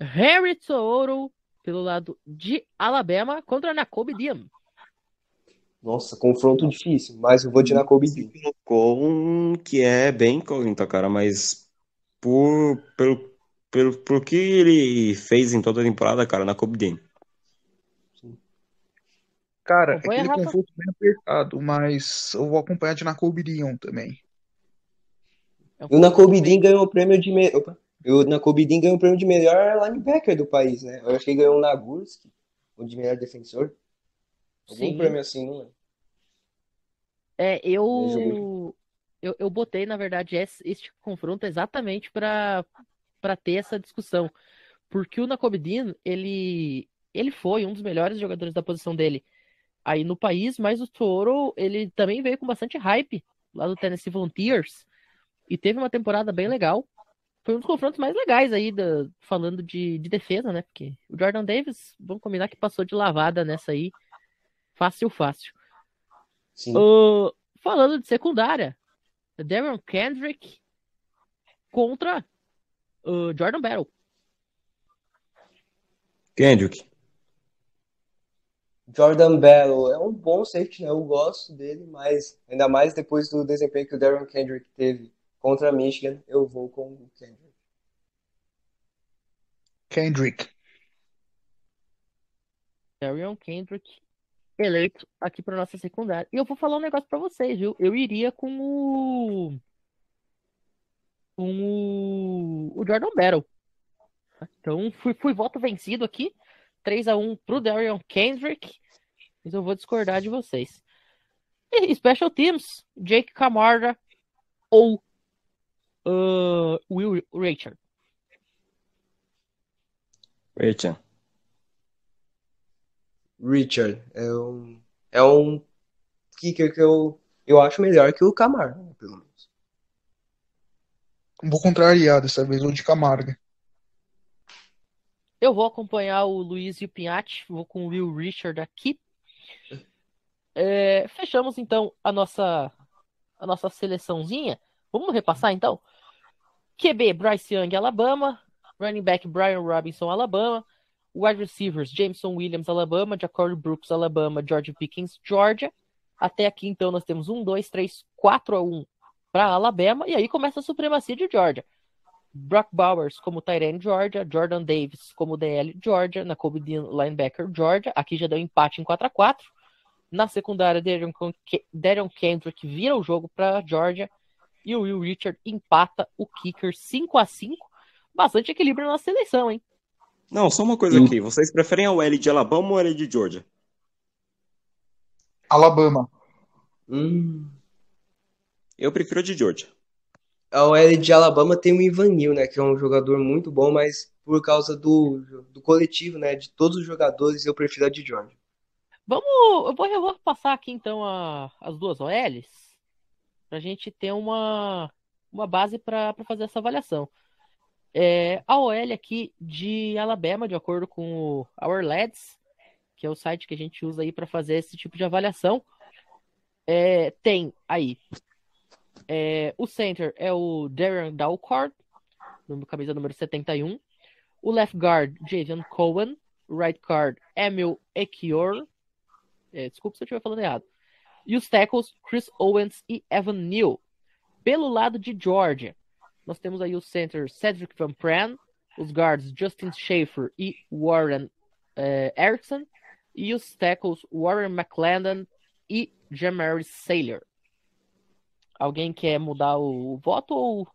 Harry Tooro pelo lado de Alabama contra Nakobe Dean. Nossa, confronto difícil, mas eu vou de Nakobe Você Dean. colocou um que é bem incógnita, cara, mas por, pelo, pelo, pelo que ele fez em toda a temporada, cara, na Kobe Dean. Cara, Acompanha, aquele confronto bem apertado, mas eu vou acompanhar de Nakobe Dean também. É o confronto Dean ganhou o prêmio de me... Opa. O ganhou o prêmio de melhor linebacker do país, né? Eu acho que ele ganhou o Nagurski, o de melhor defensor. Algum Sim. prêmio assim, não é? É, eu, eu, eu botei, na verdade, esse, este confronto exatamente para para ter essa discussão. Porque o Nakobe Dean, ele, ele foi um dos melhores jogadores da posição dele aí no país, mas o Toro, ele também veio com bastante hype lá do Tennessee Volunteers e teve uma temporada bem legal. Foi um dos confrontos mais legais aí, da, falando de, de defesa, né? Porque o Jordan Davis, vamos combinar que passou de lavada nessa aí, fácil, fácil. Sim. Ahn, falando de secundária, Darren Kendrick contra ahn, Jordan Battle. Kendrick. Jordan Battle é um bom safety, né? Eu gosto dele, mas ainda mais depois do desempenho que o Darren Kendrick teve contra a Michigan, eu vou com o Kendrick. Kendrick. Darren Kendrick eleito aqui para nossa secundária. E eu vou falar um negócio para vocês, viu? Eu iria com o com o, o Jordan Battle. Então fui, fui voto vencido aqui. 3 a 1 pro Darion Kendrick. Mas eu vou discordar de vocês. E Special Teams, Jake Camarda ou ah, Will Richard. Richard. Richard é um, é um kicker que eu, eu acho melhor que o Camar, né, pelo menos. Vou contrariar dessa vez, o de Camarga. Eu vou acompanhar o Luiz e o Pinhatti, vou com o Will Richard aqui. É, fechamos então a nossa a nossa seleçãozinha. Vamos repassar então? QB Bryce Young, Alabama. Running back Brian Robinson, Alabama. Wide receivers Jameson Williams, Alabama. Jacory Brooks, Alabama. George Pickens, Georgia. Até aqui então nós temos 1, 2, 3, 4 a 1 para Alabama. E aí começa a supremacia de Georgia. Brock Bowers como Tyrene Georgia, Jordan Davis como DL Georgia, na Kobe linebacker Georgia, aqui já deu empate em 4 a 4 Na secundária, Darion Kendrick vira o jogo para Georgia e o Will Richard empata o kicker 5 a 5 Bastante equilíbrio na seleção, hein? Não, só uma coisa Sim. aqui. Vocês preferem a L de Alabama ou a L de Georgia? Alabama. Hum. Eu prefiro a de Georgia. A OL de Alabama tem o Ivan Neal, né, que é um jogador muito bom, mas por causa do, do coletivo, né, de todos os jogadores, eu prefiro a de Georgia. Vamos, eu vou, eu vou passar aqui então a- as duas OLs pra gente ter uma, uma base para fazer essa avaliação. É, a OL aqui de Alabama, de acordo com o Our Lads, que é o site que a gente usa aí para fazer esse tipo de avaliação, é, tem aí é, o center é o Darren Dalcourt, camisa número 71. O left guard, Javion Cohen. O right guard, Emil Ekior. É, desculpa se eu estiver falando errado. E os tackles, Chris Owens e Evan Neal. Pelo lado de Georgia, nós temos aí o center Cedric Van Pran, os guards Justin Schaefer e Warren eh, Erickson, e os tackles Warren McClendon e Jamari Saylor. Alguém quer mudar o, o voto ou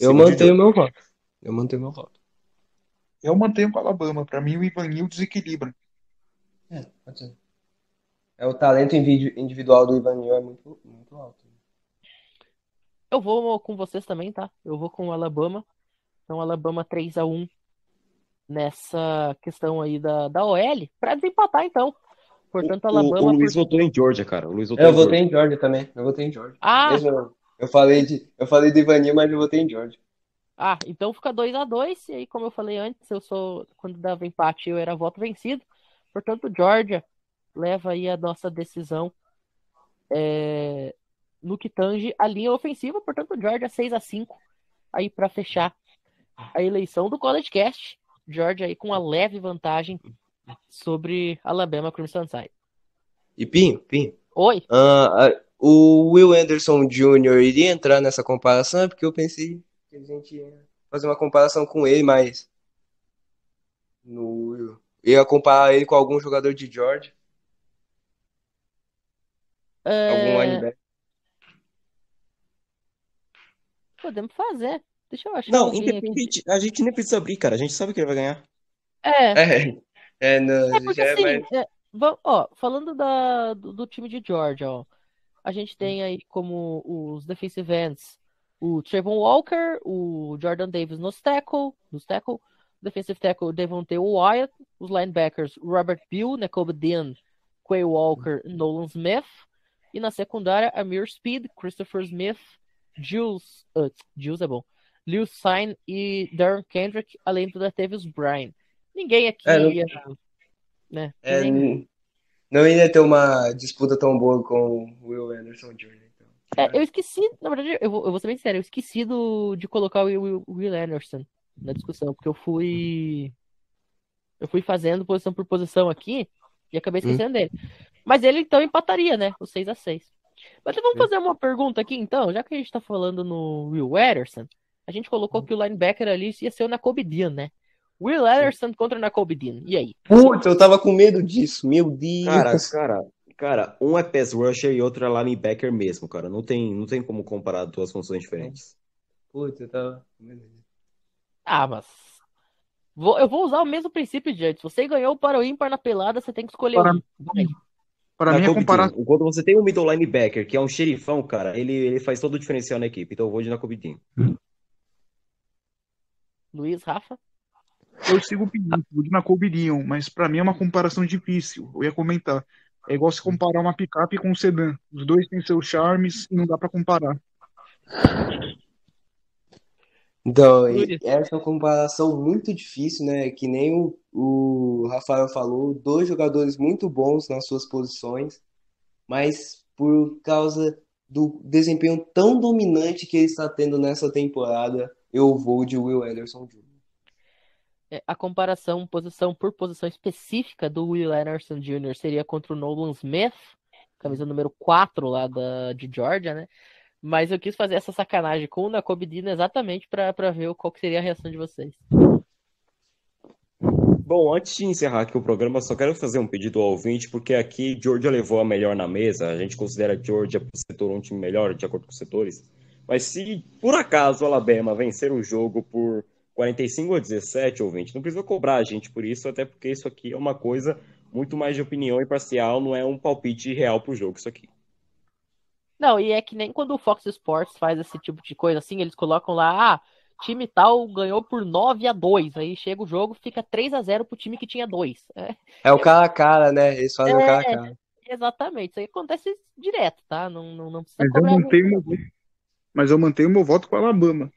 Eu mantenho meu voto. Eu mantenho meu voto. Eu mantenho com o Alabama. Pra mim, o Ivanil desequilibra. É, pode ser. É, o talento individu- individual do Ivanil é muito, muito alto. Eu vou com vocês também, tá? Eu vou com o Alabama. Então, Alabama 3 a 1 nessa questão aí da, da OL, pra desempatar, então. Portanto, O, Alabama. o Luiz por- votou em Georgia, cara. O Luiz votou Eu em votei Georgia. em Georgia também. Eu votei em Georgia. Ah, Mesmo eu, falei de, eu falei do Ivanil, mas eu votei em Georgia. ah, então fica 2 a 2 E aí, como eu falei antes, eu sou. Quando dava empate, eu era voto vencido. Portanto, Georgia leva aí a nossa decisão é, no que tange a linha ofensiva. Portanto, Georgia 6 a 5 aí para fechar a eleição do College Cast. Georgia aí com uma leve vantagem sobre Alabama Crimson Tide. E Pinho, Pinho. Oi, ah, o Will Anderson Jr. iria entrar nessa comparação, é porque eu pensei que a gente ia fazer uma comparação com ele, mas no, ia comparar ele com algum jogador de Georgia, algum é, linebacker. Podemos fazer. Deixa eu achar Não, independente. A gente nem precisa abrir, cara. A gente sabe que ele vai ganhar. É, É, é, não, É porque já é assim, é, ó, falando da, do, do time de Georgia, ó, a gente tem aí como os defensive ends o Trayvon Walker, o Jordan Davis nos tackle, nos tackle, defensive tackle Devontae Wyatt, os linebackers Robert Bill, Nakobe Dean, Quay Walker, Nolan Smith, e na secundária Amir Speed, Christopher Smith, Jules, uh, Jules é bom, Liu Sign e Darren Kendrick, além do Latavius Bryan. Ninguém aqui É, não- ia, né? É, ninguém- não ia ter uma disputa tão boa com o Will Anderson Jr. Então. É, eu esqueci, na verdade, eu vou, eu vou ser bem sincero, eu esqueci do, de colocar o Will, Will Anderson na discussão, porque eu fui. Eu fui fazendo posição por posição aqui e acabei Hum. esquecendo dele. Mas ele então empataria, né? O 6 a 6 Mas vamos Hum. fazer uma pergunta aqui então, já que a gente tá falando no Will Anderson, a gente colocou que o linebacker ali ia ser o Nakobe Dean, né? Will Anderson contra o Nakobe Dean. E aí? Putz, eu tava com medo disso, meu Deus. Cara, cara, cara, um é pass rusher e outro é linebacker mesmo, cara. Não tem, não tem como comparar duas funções diferentes. Putz, eu tava com medo disso. Ah, mas. Vou- eu vou usar o mesmo princípio de antes. Você ganhou para o ímpar na pelada, você tem que escolher Para- um. Para Na mim, a comparação. Dean. Quando você tem um middle linebacker, que é um xerifão, cara, ele, ele faz todo o diferencial na equipe. Então eu vou de Dean. Luiz, Rafa. Eu sigo o pedido, vou de Dean, mas pra mim é uma comparação difícil. Eu ia comentar. É igual se comparar uma picape com um sedã. Os dois têm seus charmes e não dá pra comparar. Então, essa é uma comparação muito difícil, né? Que nem o, o Rafael falou, dois jogadores muito bons nas suas posições, mas por causa do desempenho tão dominante que ele está tendo nessa temporada, eu vou de Will Anderson Jr. É, a comparação posição por posição específica do Will Anderson Jr. seria contra o Nolan Smith, camisa número 4 lá da, de Georgia, né? Mas eu quis fazer essa sacanagem com o Nakobe Dean exatamente para ver qual seria a reação de vocês. Bom, antes de encerrar aqui o programa, só quero fazer um pedido ao ouvinte, porque aqui Georgia levou a melhor na mesa. A gente considera Georgia por setor um time melhor, de acordo com os setores. Mas se por acaso o Alabama vencer o jogo por 45 a 17, ouvinte, não precisa cobrar a gente por isso, até porque isso aqui é uma coisa muito mais de opinião imparcial, não é um palpite real pro jogo, isso aqui. Não, e é que nem quando o Fox Sports faz esse tipo de coisa assim, eles colocam lá, ah, time tal ganhou por 9 a 2 aí chega o jogo, fica 3 a 0 pro time que tinha 2. É, É o cara a cara, né? Eles fazem o É. cara a cara. exatamente, isso aí acontece direto, tá? Não, não, não precisa Mas eu a mantenho meu, mas eu mantenho meu voto com o Alabama.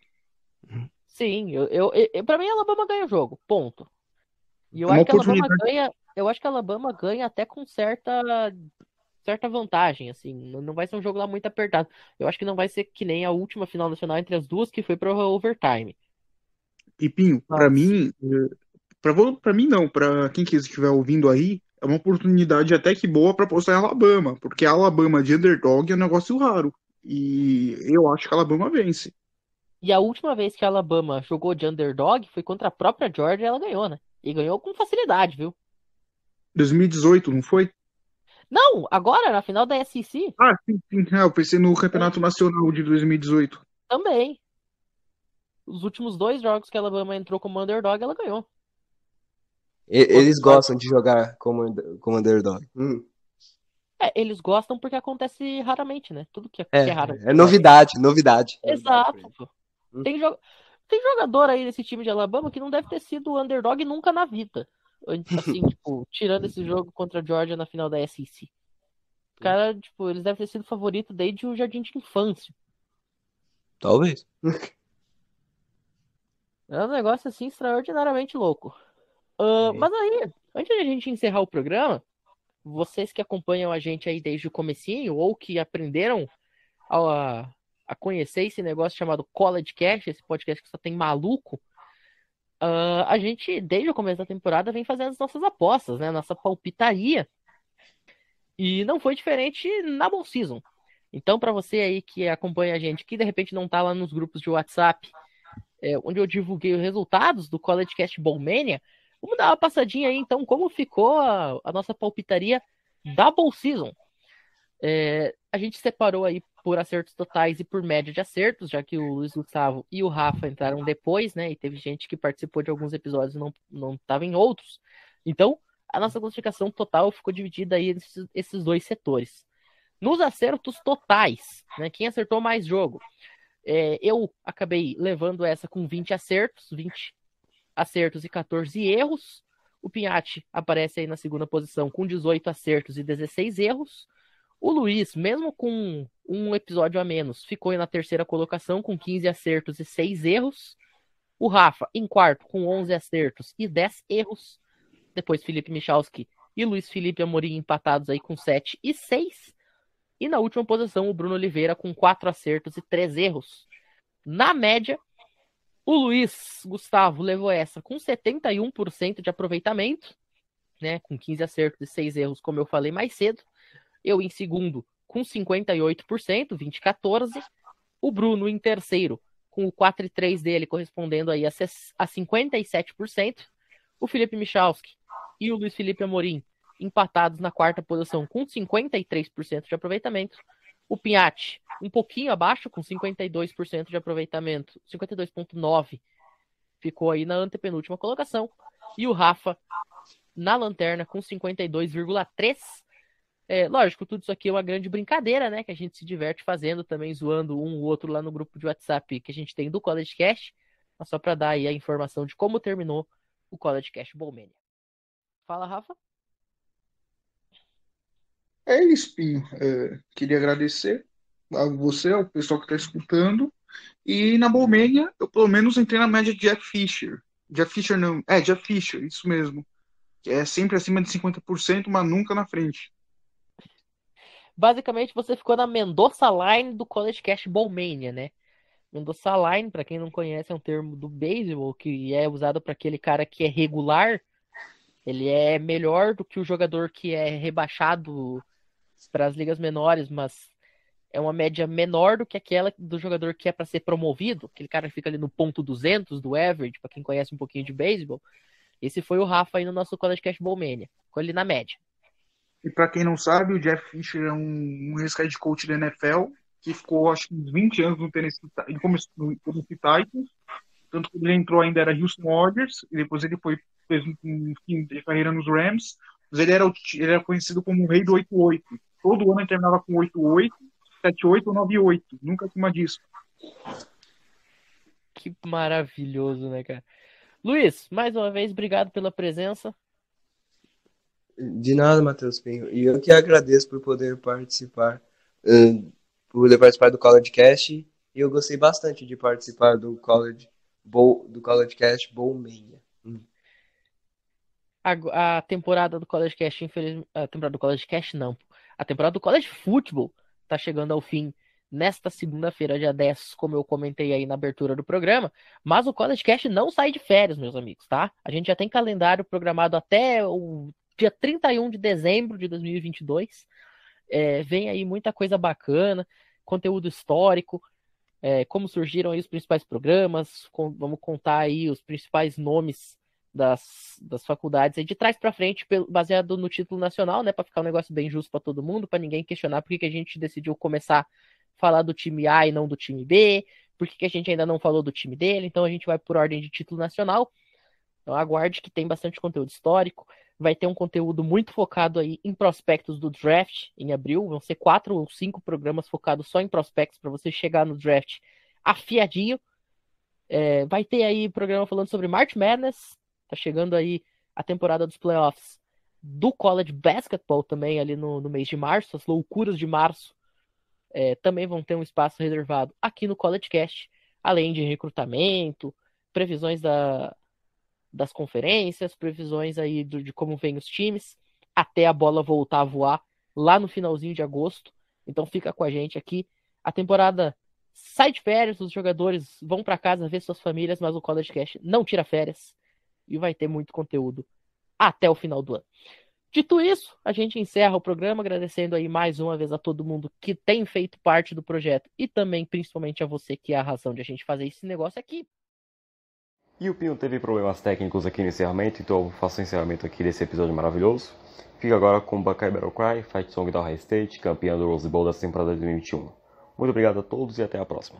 Sim, eu, eu, eu, pra mim, a Alabama ganha o jogo, ponto. E eu É uma acho que a Alabama ganha, eu acho que a Alabama ganha até com certa, certa vantagem, assim, não vai ser um jogo lá muito apertado. Eu acho que não vai ser que nem a última final nacional entre as duas, que foi pro overtime. Pipinho, pra mim, eh, pra mim não, pra quem que estiver ouvindo aí, é uma oportunidade até que boa pra postar em Alabama, porque a Alabama de underdog é um negócio raro. E eu acho que a Alabama vence. E a última vez que a Alabama jogou de underdog foi contra a própria Georgia e ela ganhou, né? E ganhou com facilidade, viu? 2018, não foi? Não, agora na final da SEC Ah, sim, sim. É, eu pensei no Campeonato Nacional de 2018. também. Os últimos dois jogos que a Alabama entrou como underdog, ela ganhou. Eles gostam de jogar como, como underdog. Hum. É, eles gostam porque acontece raramente, né? Tudo que é, é, que é raro. É novidade, novidade. Exato. Hum. Tem, jo tem jogador aí nesse time de Alabama que não deve ter sido underdog nunca na vida. [LAUGHS] Assim, tipo, tirando esse jogo contra a Georgia na final da SEC. O cara, tipo, eles devem ter sido favorito desde o jardim de infância. Talvez. É um negócio assim extraordinariamente louco. Uh, mas aí, antes de a gente encerrar o programa, vocês que acompanham a gente aí desde o comecinho ou que aprenderam a, a conhecer esse negócio chamado College Cash, esse podcast que só tem maluco, uh, a gente, desde o começo da temporada, vem fazendo as nossas apostas, né? Nossa palpitaria. E não foi diferente na Bowl Season. Então, para você aí que acompanha a gente, que de repente não tá lá nos grupos de WhatsApp, é, onde eu divulguei os resultados do College Cast Bowmania, vamos dar uma passadinha aí, então, como ficou a, a nossa palpitaria da Bowl Season. É, a gente separou aí por acertos totais e por média de acertos, já que o Luiz Gustavo e o Rafa entraram depois, né? E teve gente que participou de alguns episódios e não, não estava em outros. Então, a nossa classificação total ficou dividida aí nesses esses dois setores. Nos acertos totais, né? Quem acertou mais jogo? É, eu acabei levando essa com 20 acertos, 20 acertos e 14 erros. O Pinhatti aparece aí na segunda posição com 18 acertos e 16 erros. O Luiz, mesmo com um episódio a menos, ficou na terceira colocação com 15 acertos e 6 erros. O Rafa, em quarto, com 11 acertos e 10 erros. Depois Felipe Michalski e Luiz Felipe Amorim empatados aí com 7 e 6. E na última posição, o Bruno Oliveira com 4 acertos e 3 erros. Na média, o Luiz Gustavo levou essa com 71% de aproveitamento, né, com 15 acertos e 6 erros, como eu falei mais cedo. Eu em segundo com 58%, 20 14. O Bruno em terceiro com o 4 e 3 dele correspondendo aí a 57%. O Felipe Michalski e o Luiz Felipe Amorim empatados na quarta posição com 53% de aproveitamento. O Pinhatti um pouquinho abaixo, com 52% de aproveitamento, 52,9% ficou aí na antepenúltima colocação. E o Rafa na lanterna com 52,3%. É, lógico, tudo isso aqui é uma grande brincadeira, né? Que a gente se diverte fazendo também, zoando um ou outro lá no grupo de WhatsApp que a gente tem do College Cash. Mas só para dar aí a informação de como terminou o College Cash Bowmania. Fala, Rafa. É isso, Pinho. É, queria agradecer a você, ao pessoal que está escutando. E na Bowmania, eu pelo menos entrei na média de Jeff Fisher. Jeff Fisher não, é, Jeff Fisher, isso mesmo. É sempre acima de 50%, mas nunca na frente. Basicamente, você ficou na Mendoza Line do College Cash Bowmania, né? Mendoza Line, para quem não conhece, é um termo do beisebol que é usado para aquele cara que é regular. Ele é melhor do que o jogador que é rebaixado para as ligas menores, mas é uma média menor do que aquela do jogador que é para ser promovido, aquele cara que fica ali no ponto 200 do average, para quem conhece um pouquinho de beisebol. Esse foi o Rafa aí no nosso College Cash Mania, ficou ali na média. E para quem não sabe, o Jeff Fisher é um, um ex-head coach da NFL, que ficou acho que uns 20 anos no Tennessee, no Tennessee Titans, tanto que ele entrou ainda era Houston Oilers, e depois ele foi fez um fim de carreira nos Rams, mas ele era, ele era conhecido como o rei do 8-8. Todo ano ele terminava com 8-8, 78 ou 98. Nunca acima disso. Que maravilhoso, né, cara? Luiz, mais uma vez, obrigado pela presença. De nada, Matheus Pinho. E eu que agradeço por poder participar, por poder participar do College Cast. E eu gostei bastante de participar do College, Bowl, do College Cast Bowmania. Hum. A, a, temporada do College Cast, infelizmente. A temporada do College Cast, não. A temporada do College Football está chegando ao fim nesta segunda-feira, dia 10, como eu comentei aí na abertura do programa. Mas o College Cast não sai de férias, meus amigos, tá? A gente já tem calendário programado até o dia 31 de dezembro de 2022. É, vem aí muita coisa bacana, conteúdo histórico, é, como surgiram aí os principais programas, com, vamos contar aí os principais nomes das, das faculdades aí de trás para frente, baseado no título nacional, né, para ficar um negócio bem justo para todo mundo, para ninguém questionar por que, a gente decidiu começar a falar do time A e não do time B, por que a gente ainda não falou do time dele, então a gente vai por ordem de título nacional. Então aguarde que tem bastante conteúdo histórico. Vai ter um conteúdo muito focado aí em prospectos do draft em abril. Vão ser quatro ou cinco programas focados só em prospectos para você chegar no draft afiadinho. É, vai ter aí programa falando sobre March Madness. Tá chegando aí a temporada dos playoffs do college basketball também ali no, no mês de março. As loucuras de março é, também vão ter um espaço reservado aqui no College Cast, além de recrutamento, previsões da, das conferências, previsões aí do, de como vem os times, até a bola voltar a voar lá no finalzinho de agosto. Então fica com a gente aqui. A temporada sai de férias, os jogadores vão para casa ver suas famílias, mas o College Cast não tira férias e vai ter muito conteúdo até o final do ano. Dito isso, a gente encerra o programa agradecendo aí mais uma vez a todo mundo que tem feito parte do projeto e também principalmente a você que é a razão de a gente fazer esse negócio aqui. E o Pinho teve problemas técnicos aqui no encerramento, então eu faço o encerramento aqui desse episódio maravilhoso. Fica agora com Buckeye Battle Cry, Fight Song da Ohio State, campeão do Rose Bowl da temporada de 2021. Muito obrigado a todos e até a próxima.